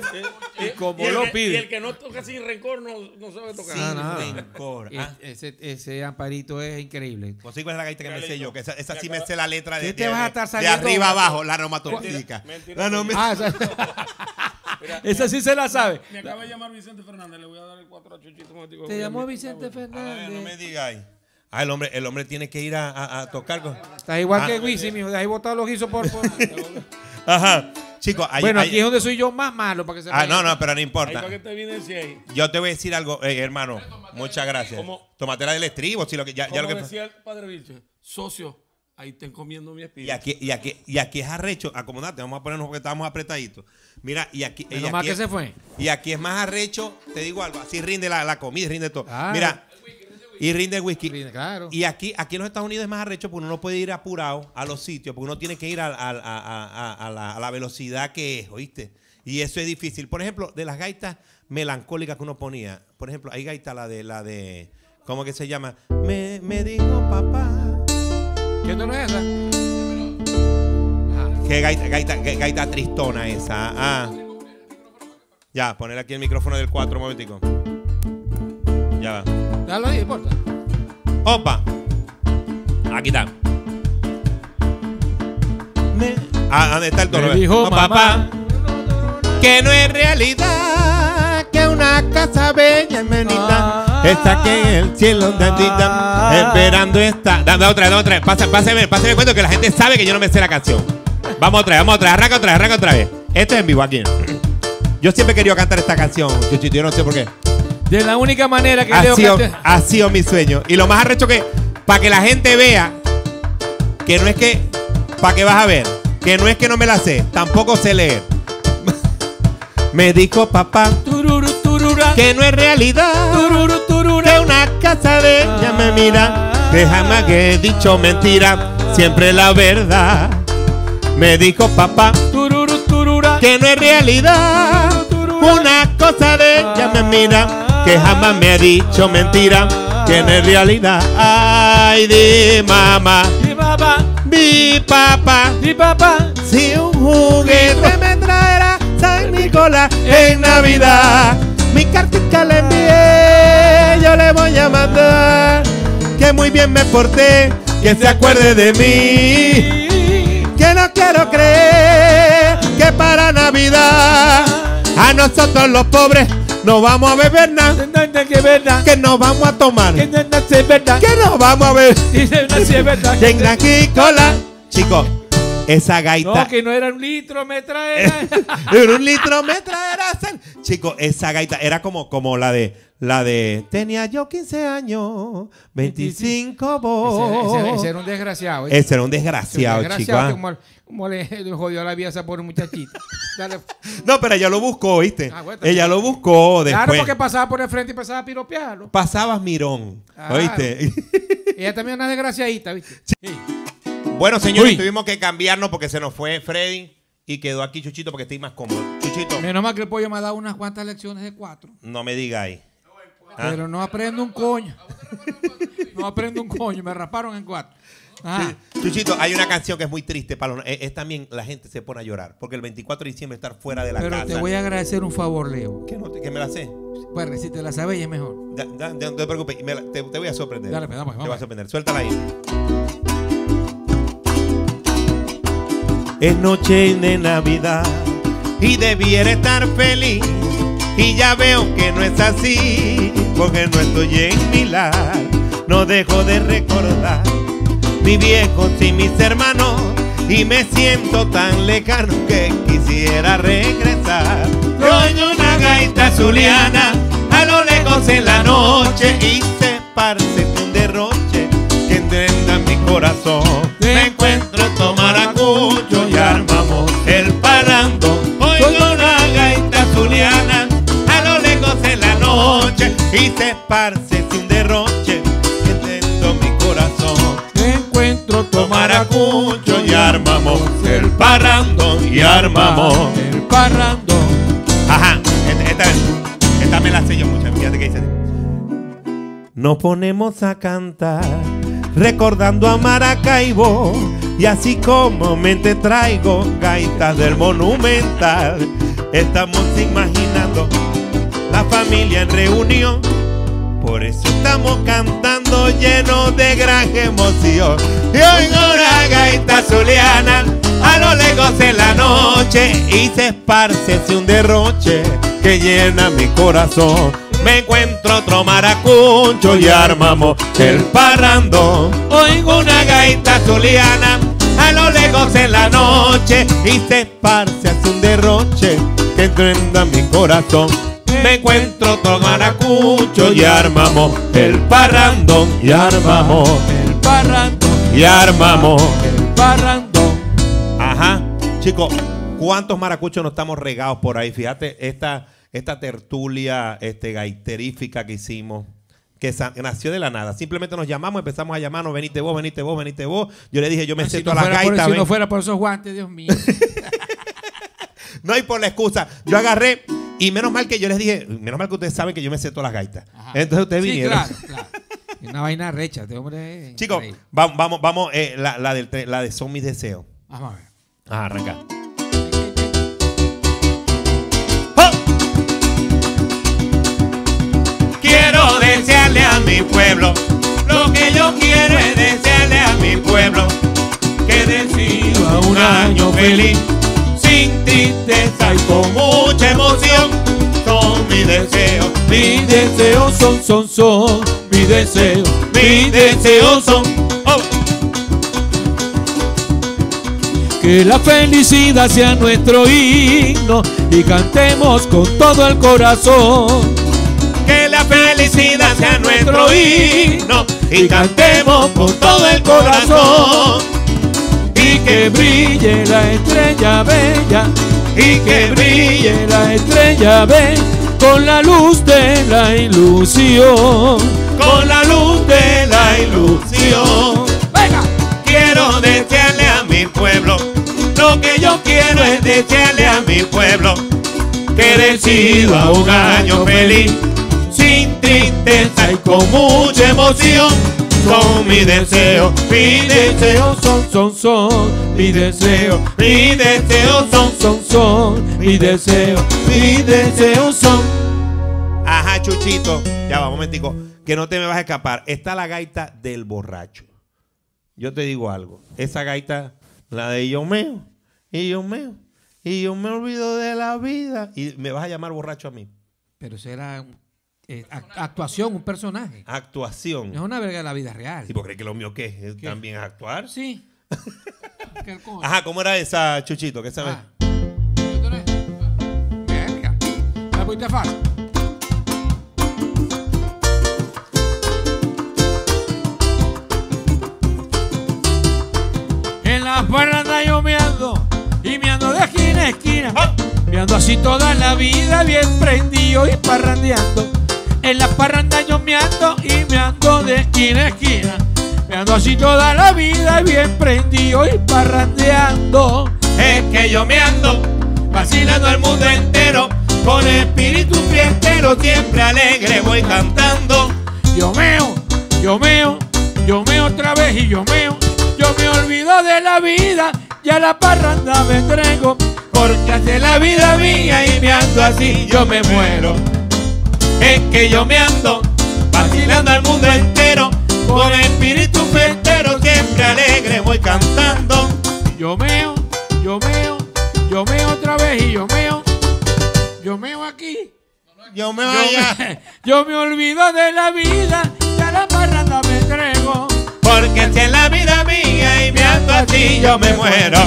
Y como Y el, lo que, y piden. el que no toca sin rencor no, no sabe tocar. Sin rencor. Y Ah, Ese, ese amparito es increíble. Pues sí, ¿cuál es la gaita que me sé yo? Que esa, esa sí me sé la letra de, ¿Qué te de- vas a de- estar de saliendo? arriba abajo, la aromatopsídica. Mentira, No, no, me- Ah, [laughs] esa, [laughs] esa sí se la sabe. Me acaba de llamar Vicente Fernández, le voy a dar el 4 a Chuchito. momentico. Te llamó Vicente Fernández. no me digáis. Ah, el hombre, el hombre tiene que ir a, a- a tocar con. Estás igual Ah. que Wisin, mijo. De ahí botado los guisos por. por- [laughs] Ajá. Chicos, ahí- bueno, ahí- aquí es donde soy yo más malo para que se Ah, no, no, pero no Ahí importa. para que te evidencie ahí. Yo te voy a decir algo, eh, hermano. Muchas gracias. ¿Cómo? Tómate la del estribo, si lo que ya, ya lo Como que decía el padre Vilche, socio, ahí te encomiendo mi espíritu. y aquí, y aquí, y aquí es arrecho, acomodate, vamos a ponernos porque estamos apretaditos. Mira, y aquí, y aquí que es- se fue. Y aquí es más arrecho, te digo algo, así rinde la, la comida, rinde todo. Claro. Mira, y rinde el whisky. Claro. Y aquí, aquí en los Estados Unidos es más arrecho porque uno no puede ir apurado a los sitios, porque uno tiene que ir a, a- a- a- a la, a la velocidad que es, ¿oíste? Y eso es difícil. Por ejemplo, de las gaitas melancólicas que uno ponía, por ejemplo, hay gaita la de, la de, ¿cómo que se llama? Me, me dijo papá. ¿Qué no es esa? Qué gaita, gaita, gaita tristona esa. Ah. Ya, poner aquí el micrófono del 4 un momentico. Ya va. Dale ahí, importa. Opa. Aquí está. Ah, ¿dónde está el tono? Me dijo mamá. Que no es realidad que una casa bella, menita, Ah. Está que en el cielo, tantita, esperando está. Dame otra, dame otra. Pasa, pásame, pásame cuento que la gente sabe que yo no me sé la canción. Vamos otra vez, vamos otra vez, arranca otra vez, arranca otra vez. Esto es en vivo aquí. Yo siempre he querido cantar esta canción, Chuchito, yo no sé por qué. De la única manera que Ha Leo sido, cante- ha sido mi sueño. Y lo más arrecho que, para que la gente vea que no es que, para que vas a ver, que no es que no me la sé, tampoco sé leer. [laughs] me dijo papá Tururu, turura. que no es realidad Tururu, una casa bella me mira, que jamás que he dicho mentira, siempre la verdad. Me dijo papá que no es realidad. Una cosa de ella me mira, que jamás me ha dicho mentira, que no es realidad. Ay, di mamá, Y papá, mi papá, y papá. si un juguete me traerá San Nicolás en Navidad. Mi cartica le envié, yo le voy a mandar. Que muy bien me porté, que se acuerde de mí. Que no quiero creer que para Navidad a nosotros los pobres no vamos a beber nada, Que nos vamos a tomar, Que no vamos a beber. No, en aquí cola, chicos, esa gaita No, que no era un litro, me trae. [laughs] en un litro me traerás. el- Chicos, esa gaita era como, como la de la de tenía yo 15 años, 25 vos. ese, ese- ese era un desgraciado. ese- Ese era un era desgraciado, un chico. desgraciado ah. como, como le, le jodió la vida a esa pobre muchachita. Dale. [laughs] No, pero ella lo buscó, ¿viste? Ah, bueno, ella lo buscó después. Claro, porque pasaba por el frente y pasaba a piropearlo. Pasabas mirón. ¿oíste? Ella también es una desgraciadita, ¿viste? Bueno, señores, Uy. tuvimos que cambiarnos porque se nos fue Freddy y quedó aquí Chuchito porque estoy más cómodo. Chuchito, Menos mal que el pollo me ha dado unas cuantas lecciones de cuatro. no me diga ahí. Ah. Pero no aprendo un coño. [laughs] No aprendo un coño. Me rasparon en cuatro. Ajá. Chuchito, hay una canción que es muy triste para los- es, es también la gente se pone a llorar porque el 24 de diciembre estar fuera de la Pero casa. te voy a agradecer un favor, Leo. ¿Qué, no te- que me la sé? Bueno, si te la sabes es mejor. No te preocupes, la- te, te voy a sorprender. Dale, pues, vamos, Te vamos. voy a sorprender. Suéltala ahí. Es noche de Navidad y debiera estar feliz. Y ya veo que no es así, porque no estoy en Milán. No dejo de recordar mi viejos y mis hermanos. Y me siento tan lejano que quisiera regresar. En una gaita zuliana, a lo lejos en la noche, y se parce un derroche que entrenda mi corazón. Me encuentro en y se parce un derroche entrenda mi corazón. Encuentro Tomaracucho y armamos el parrando y armamos. el parrando. Ajá, esta, esta, esta me la sé yo mucho. Fíjate que dice. Nos ponemos a cantar recordando a Maracaibo y así como mente traigo gaitas del monumental. Estamos imaginando la familia en reunión. Por eso estamos cantando llenos de gran emoción. Y oigo una gaita zuliana a lo lejos en la noche y se esparce hacia un derroche que llena mi corazón. Me encuentro otro maracucho y armamos el parrando. Oigo una gaita zuliana a lo lejos en la noche y se esparce hacia un derroche que entrenda mi corazón. Me encuentro otro maracucho y armamos el parrando y armamos El parrando. y armamos. El parrando. Ajá. Chicos, ¿cuántos maracuchos no estamos regados por ahí? Fíjate, esta, esta tertulia este, gaiterífica que hicimos, que nació de la nada. Simplemente nos llamamos, empezamos a llamarnos, venite vos, venite vos, venite vos. Yo le dije, yo me sé Si, no todas las fuera, por, gaitas. si no fuera por esos guantes, Dios mío. [laughs] No hay por la excusa. Yo agarré y menos mal que yo les dije, menos mal que ustedes saben que yo me sé todas las gaitas. Ajá. Entonces ustedes Sí, vinieron. claro, claro. Una vaina recha, este hombre. Chicos, vamos, vamos, vamos, eh, la, la, del tre- la de Son mis deseos. Vamos a ver. Ah, arranca. Quiero desearle a mi pueblo lo que yo quiero es desearle a mi pueblo que reciba un año feliz sin tristeza y con mucha emoción. Son mis deseos, mis deseos son, son, son, mis deseos, mis deseos son. Oh. Que la felicidad sea nuestro himno y cantemos con todo el corazón. Que la felicidad sea nuestro himno y cantemos con todo el corazón. Que brille la estrella bella, Y que brille la estrella bella con la luz de la ilusión. con la luz de la ilusión. ¡Venga! Quiero desearle a mi pueblo, lo que yo quiero es desearle a mi pueblo que reciba un año feliz, sin tristeza y con mucha emoción. Son mis deseos, mis deseos son, Son, son, mi deseo, mis deseos son, son, son, mi deseo, mi deseo son. Ajá, Chuchito. Ya va, un momentico. Que no te me vas a escapar. Está la gaita del borracho. Yo te digo algo. Esa gaita, la de yo meo, y yo meo, y yo me olvido de la vida. Y me vas a llamar borracho a mí. Pero será eh, ac- actuación, un personaje. Actuación. Es una verga de la vida real. ¿Y por qué que lo mío qué? ¿Es ¿También es actuar? Sí. [laughs] ¿Qué? Ajá, ¿cómo era esa, Chuchito? ¿Qué sabes? Ah. Verga. La fácil. En la barra anda yo meando y meando de esquina a esquina. Me ando así toda la vida bien prendido y parrandeando. En la parranda yo me ando y me ando de esquina a esquina. Me ando así toda la vida bien prendido y parrandeando. Es que yo me ando vacilando al mundo entero. Con espíritu fiestero, siempre alegre voy cantando. Yo meo, yo meo, yo meo otra vez y yo meo. Yo me olvido de la vida y a la parranda me entrego. Porque hace la vida mía y me ando así, yo me muero. Es que yo me ando vacilando al mundo entero. Con espíritu fiestero, siempre alegre voy cantando. Yo meo, yo meo, yo meo otra vez y yo meo. Yo meo aquí. Yo me Yo vaya. me, yo me olvido de la vida y a la parranda me entrego. Porque si es la vida mía y me ando así, yo me muero.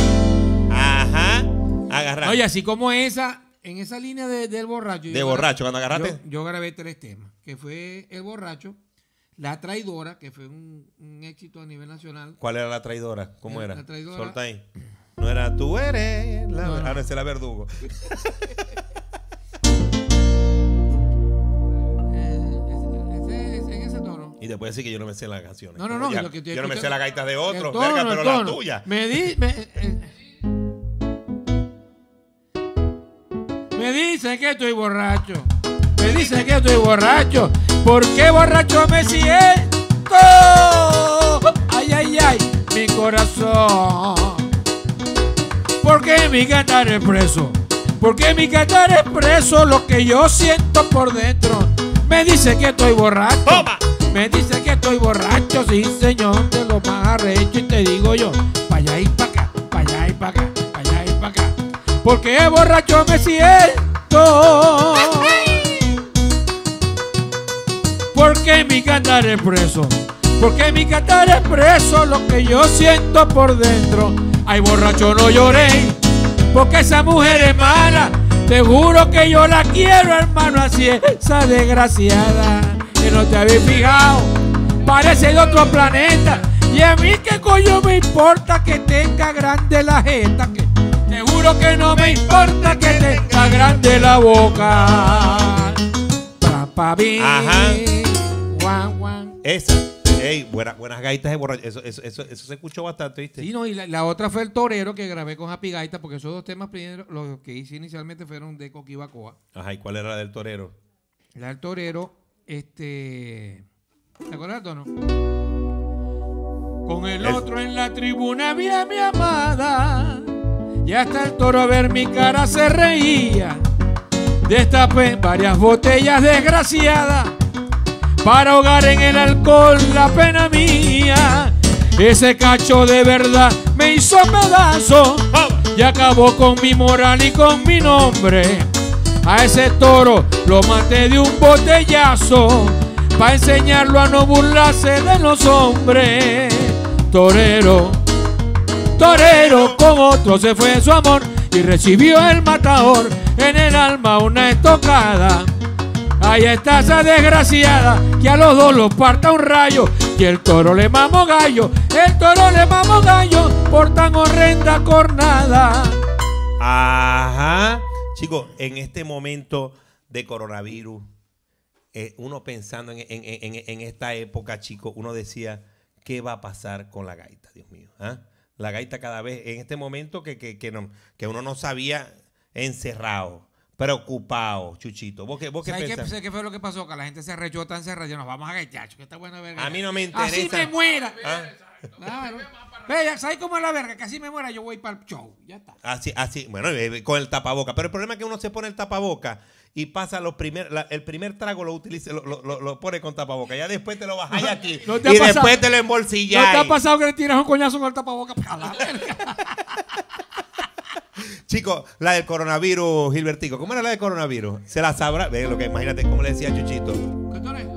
Ajá. Agarra. Oye, así como esa, en esa línea de- del borracho. de borracho, cuando agarraste. yo grabé tres temas, que fue El Borracho, La Traidora, que fue un, un éxito a nivel nacional. ¿Cuál era la traidora? ¿Cómo era? la traidora. Solta ahí. No era tú eres la. No, no. Ahora es la verdugo. [laughs] [laughs] Eh, ese- ese- en ese tono. Y después decir que yo no me sé las canciones. No, no, no. Ya, lo que estoy yo no me sé las gaitas de el otros, tono, verga, pero la tuya. Me di. Me, eh, me dicen que estoy borracho. Me dicen que estoy borracho. ¿Por qué borracho me siento? Ay, ay, ay, mi corazón. ¿Por qué mi cantar es preso? Porque mi cantar es preso lo que yo siento por dentro. Me dice que estoy borracho. ¡Toma! Me dice que estoy borracho, sí señor, de lo más arrecho y te digo yo, pa' allá y pa' acá, pa' allá y pa' acá, pa' allá y pa' acá. Porque borracho me siento. Porque mi cantar es preso. Porque mi cantar es preso lo que yo siento por dentro. Ay, borracho, no lloré. Porque esa mujer es mala. Te juro que yo la quiero, hermano. Así es, esa desgraciada. Que no te habéis fijado. Parece de otro planeta. Y a mí, ¿qué coño me importa que tenga grande la jeta? Que juro que no me importa que tenga grande la boca. Pa, pa, bi, Ajá. guan, guan. Esa. Ey, buena- buenas gaitas de borracho. Eso, eso, eso, eso se escuchó bastante, ¿viste? Sí, no, y la, la otra fue el torero que grabé con Happy Gaita, porque esos dos temas primero, los que hice inicialmente fueron de Coquibacoa. Ajá, ¿y cuál era la del torero? La del torero, este. ¿Te acuerdas, Tono? Con el Es- otro en la tribuna había mi amada. Y hasta el toro a ver mi cara se reía. Destapé varias botellas desgraciadas para ahogar en el alcohol la pena mía. Ese cacho de verdad me hizo pedazo y acabó con mi moral y con mi nombre. A ese toro lo maté de un botellazo para enseñarlo a no burlarse de los hombres. Torero, torero, con otro se fue su amor y recibió el matador en el alma una estocada. Ahí está esa desgraciada que a los dos los parta un rayo y el toro le mamo gallo, el toro le mamo gallo por tan horrenda cornada. Ajá. Chicos, en este momento de coronavirus, eh, uno pensando en, en- en- en esta época, chicos, uno decía, ¿qué va a pasar con la gaita, Dios mío? ¿Ah? La gaita cada vez, en este momento que, que, que no- que uno no sabía, encerrado, preocupado, Chuchito. ¿Vos qué, vos qué ¿Sabes qué, pensás? ¿Sabes qué fue lo que pasó? Que la gente se arrechó tan cerrada. Nos vamos a gaitar, que está buena verga. A mí no me Así interesa. me muera. ¿Ah? Claro. Ve, ¿sabes cómo es la verga? Que así me muera, yo voy para el show. Ya está. Así, así, bueno, eh, con el tapaboca. Pero el problema es que uno se pone el tapaboca y pasa los primer, la- el primer trago lo utiliza, lo, lo- lo- pone con tapaboca. Ya después te lo bajáis aquí. ¿No te y pasado? después te lo ¿No embolsilláis. te ha pasado que le tiras un coñazo con el tapabocas? A la verga. [laughs] Chicos, la del coronavirus, Gilbertico. ¿Cómo era la del coronavirus? Se la sabrá. Ve lo que imagínate cómo le decía Chuchito. ¿Qué?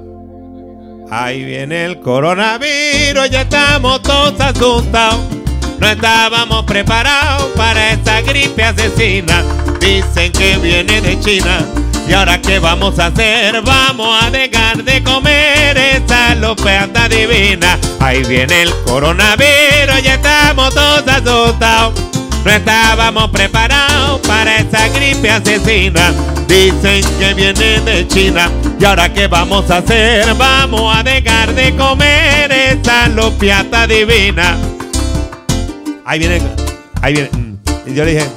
Ahí viene el coronavirus, ya estamos todos asustados. No estábamos preparados para esta gripe asesina. Dicen que viene de China. ¿Y ahora qué vamos a hacer? Vamos a dejar de comer esa lopeata divina. Ahí viene el coronavirus, ya estamos todos asustados. No estábamos preparados para esta gripe asesina. Dicen que viene de China. ¿Y ahora qué vamos a hacer? Vamos a dejar de comer esa lopiata divina. Ahí viene, ahí viene. mm, Y yo le dije,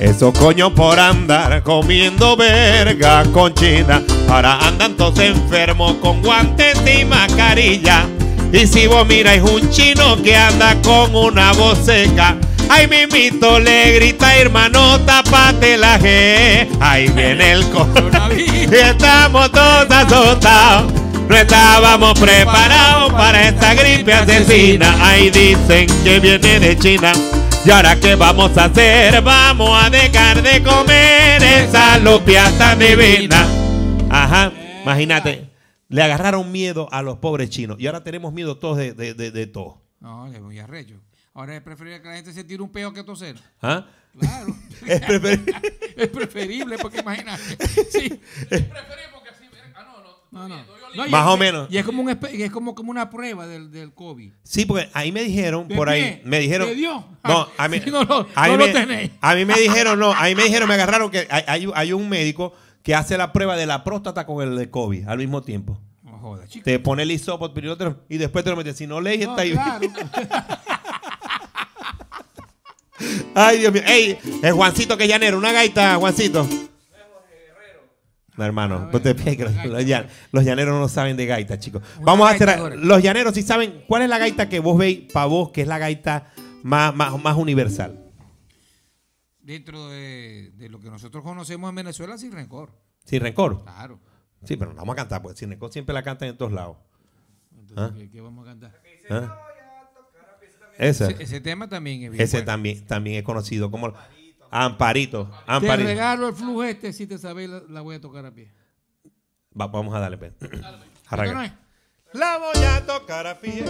eso coño por andar comiendo verga con China. Ahora andan todos enfermos con guantes y mascarilla. Y si vos miráis un chino que anda con una voz seca. Ay, mimito le grita, hermano, tapate la G. Ahí viene el coronavirus. Y estamos todos asustados. No estábamos preparados para esta gripe asesina. Ahí dicen que viene de China. ¿Y ahora qué vamos a hacer? Vamos a dejar de comer esa lupia tan divina. Ajá, imagínate. Le agarraron miedo a los pobres chinos. Y ahora tenemos miedo todos de, de, de, de todo. No, que muy arrecho. Ahora es preferible que la gente se tire un peo que toser. ¿Ah? Claro. [laughs] Es preferible. [laughs] es preferible porque imagínate. [laughs] Sí. No, no. No, y Más es- o menos. Y es como, un es como, como una prueba del, del COVID. Sí, porque ahí me dijeron, ¿De por ahí, me dijeron. ¿De Dios? No, Ah, a mí, si no lo- a mí no lo me- tenéis. A mí me dijeron, no, a mí me dijeron, me agarraron que hay, hay- hay un médico que hace la prueba de la próstata con el de COVID al mismo tiempo. No jodas, chico. Te pone el lo- y después te lo metes. Si no lees, No, está ahí. claro. Ay, Dios mío. Ey, es Juancito que llanero. Una gaita, Juancito. No, hermano, pues te los, los llan- los llaneros no saben de gaita, chicos. Una Vamos a ahora. Los llaneros sí saben cuál es la gaita que vos veis para vos, que es la gaita más, más, más universal. Dentro de, de lo que nosotros conocemos en Venezuela, sin rencor. Sin rencor. Claro. Sí, pero no vamos a cantar, porque sin rencor siempre la cantan en todos lados. Entonces, ¿Ah? ¿qué, qué vamos a cantar? ¿Ah? Esa. Ese, ese tema también es bien Ese bueno. también, también es conocido como Amparito. Te Amparito. regalo el flujo este, si te sabes, la, la voy a tocar a pie. Va- vamos a darle, pues. [clears throat] ¿Esto no Arranca. es? La voy a tocar a pie.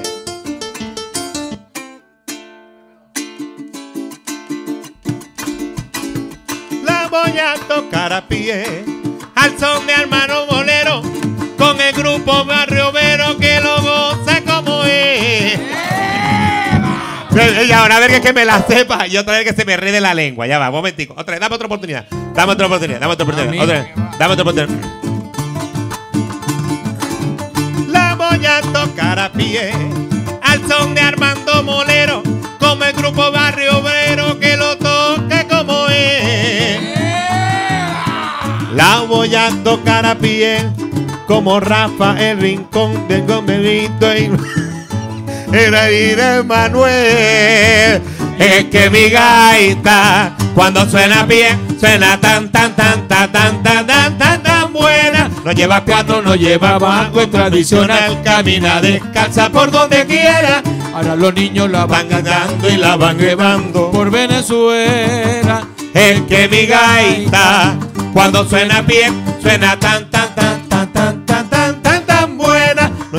La voy a tocar a pie. Al son de hermano bolero. Con el grupo Barrio ahora a ver que, que me la sepa y otra vez que se me rede la lengua. Ya va, un momentico. Otra vez, dame otra oportunidad. Dame otra oportunidad, dame otra oportunidad. Otra vez, dame otra oportunidad. La voy a tocar a pie al son de Armando Molero, como el grupo Barrio Obrero que lo toque como es. La voy a tocar a pie como Rafa el rincón del gomelito y era ir Manuel. Es que mi gaita cuando suena bien suena tan tan tan tan tan tan tan tan tan buena. No lleva cuatro, no lleva banco, es tradicional, camina descalza por donde quiera. Ahora los niños la Van ganando y la van llevando. por Venezuela. Es que mi gaita cuando suena bien suena tan tan tan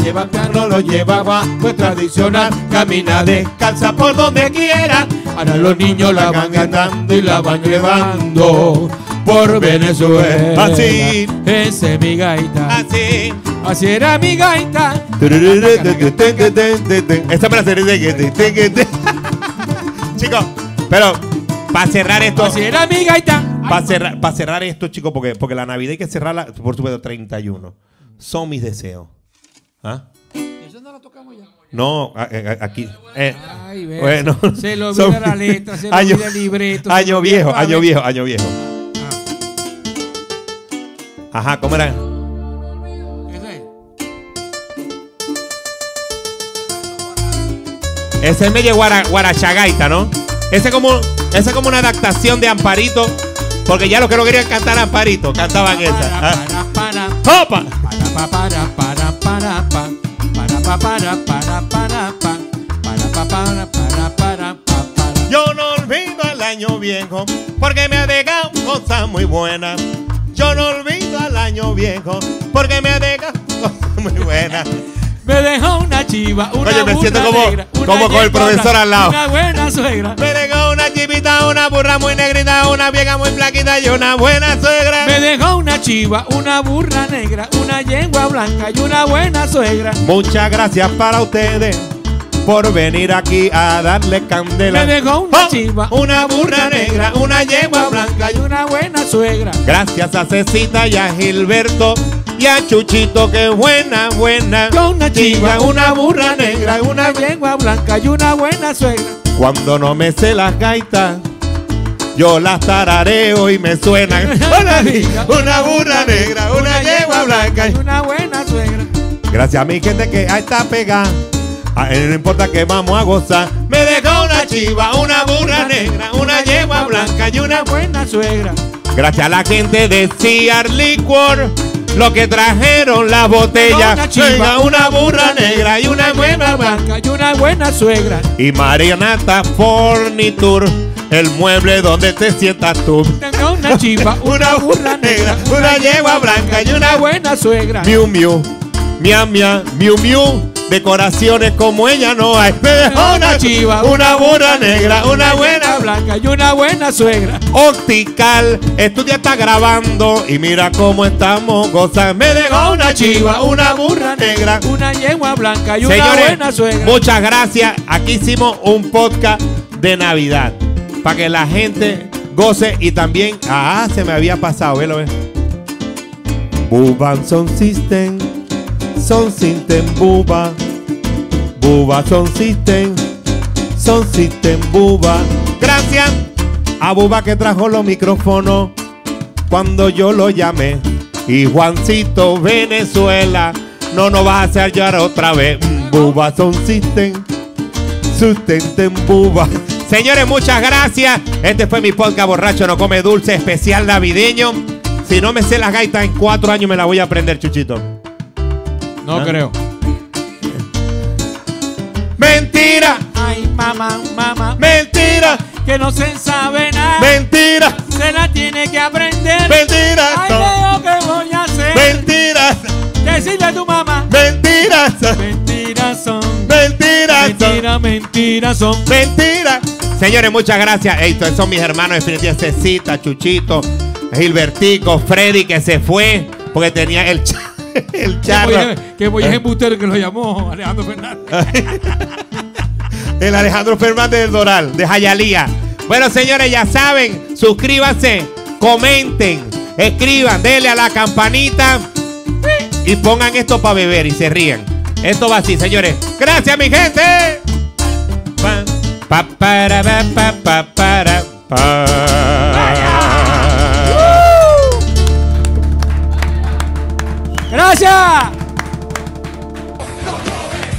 lleva piano, lo lleva banco, es tradicional, camina descalza por donde quiera. Ahora los niños la van ganando y la van llevando por Venezuela. Así. Ese es mi gaita. Así. Así era mi gaita. Esta para hacer Chicos, pero para cerrar esto, Así era mi gaita. para cerrar, para cerrar esto, chicos, porque, porque la Navidad hay que cerrarla, por supuesto, 31. Son mis deseos. ¿Ah? Eso no lo tocamos ya. No, a- a- aquí. eh, Ay, bueno, Se son- olvida la letra, se le año- olvida el libreto. Año viejo, año viejo, año viejo. Ajá, ¿cómo era? Ese es medio guara, guarachagaita, ¿no? Ese es como, es como una adaptación de Amparito, porque ya los que no querían cantar Amparito cantaban esa. ¡Opa! Yo no olvido el año viejo, porque me ha dejado cosas muy buenas. Yo no olvido al año viejo, porque me ha dejado cosas muy buenas. Me dejó una chiva, una Oye, me burra siento como- negra, una como con el yegua profesor blanca, al lado. Una buena suegra. Me dejó una chivita, una burra muy negrita, una vieja muy flaquita y una buena suegra. Me dejó una chiva, una burra negra, una yegua blanca y una buena suegra. Muchas gracias para ustedes por venir aquí a darle candela. Me dejó una Oh, chiva, una burra negra, una yegua blanca y una suegra. Gracias a Cecita y a Gilberto y a Chuchito, que buena, buena. Yo una chiva, una burra negra, una yegua blanca y una buena suegra. Cuando no me sé las gaitas, yo las tarareo y me suenan. [laughs] Una, una burra negra, una yegua blanca. y una buena suegra. Gracias a mi gente que ahí está pegada. A él no importa que vamos a gozar. Me dejó una chiva, una burra negra, una yegua blanca y una Una buena suegra. Gracias a la gente de Ciar Liquor, lo que trajeron las botellas. Una chiva, Venga, una burra negra y una buena blanca. blanca y una buena suegra. Y Marianata Forniture, el mueble donde te sientas tú. Tengo una chiva, [laughs] Una burra negra, una yegua blanca y una buena suegra. Miu Miu, Mia Mia, Miu Miu. Decoraciones como ella no hay. Me dejó una chiva, una burra negra, una buena blanca y una buena suegra. Optical, estudia está grabando y mira cómo estamos gozando. Me dejó una chiva, una burra negra. Una yegua blanca y una Señores, buena suegra. muchas gracias. Aquí hicimos un podcast de Navidad para que la gente goce y también, ah, se me había pasado, velo, ve. Buban son system, son system buba. Buba son system, son system buba. Gracias a Buba que trajo los micrófonos cuando yo lo llamé. Y Juancito Venezuela, no nos vas a hacer llorar otra vez. Buba son sustenten buba. Señores, muchas gracias. Este fue mi podcast Borracho No Come Dulce, especial navideño. Si no me sé las gaitas en cuatro años, me la voy a aprender, Chuchito. No ¿Ah? creo. Mentira, Ay, mamá, mamá, mentira, que no se sabe nada. mentira, Se la tiene que aprender. mentira, Ay, Leo, ¿qué voy a hacer? mentiras, Decirle a tu mamá. mentiras, Mentiras son. mentiras, Mentiras, mentiras son. Mentira. Señores, muchas gracias. Ey, estos son mis hermanos definitivamente. Cecita, Chuchito, Gilbertico, Freddy que se fue porque tenía el, cha- [laughs] el Que charro. voy a- Que voy a embustero que lo llamó Alejandro Fernández. [laughs] El Alejandro Fernández del Doral, de Jayalía. Bueno, señores, ya saben, suscríbanse, comenten, escriban, denle a la campanita y pongan esto para beber y se ríen. Esto va así, señores. Gracias, mi gente. Pa, pa, para, pa, pa, pa, para, pa.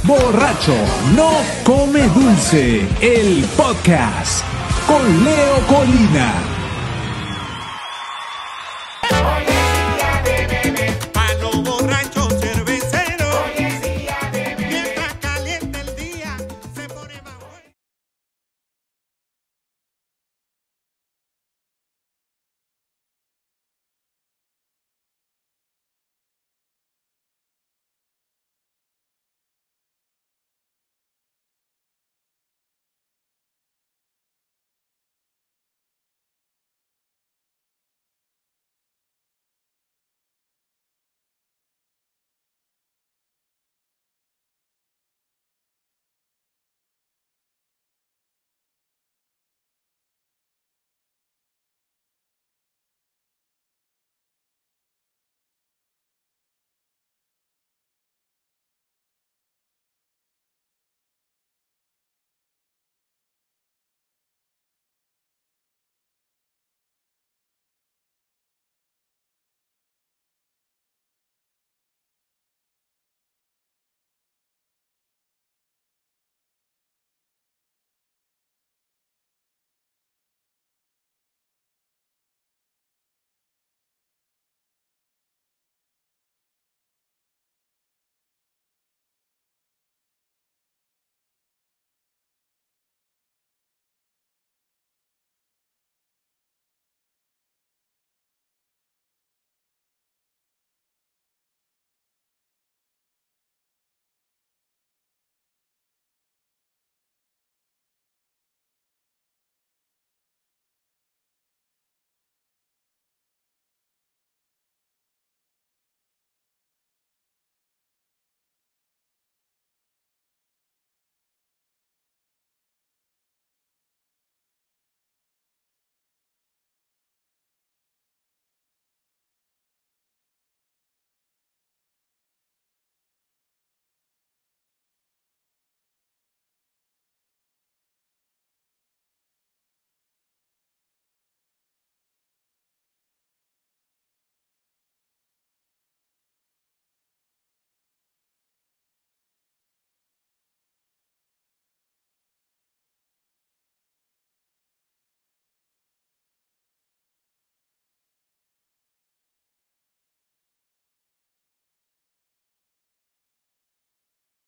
Borracho no come dulce, el podcast con Leo Colina.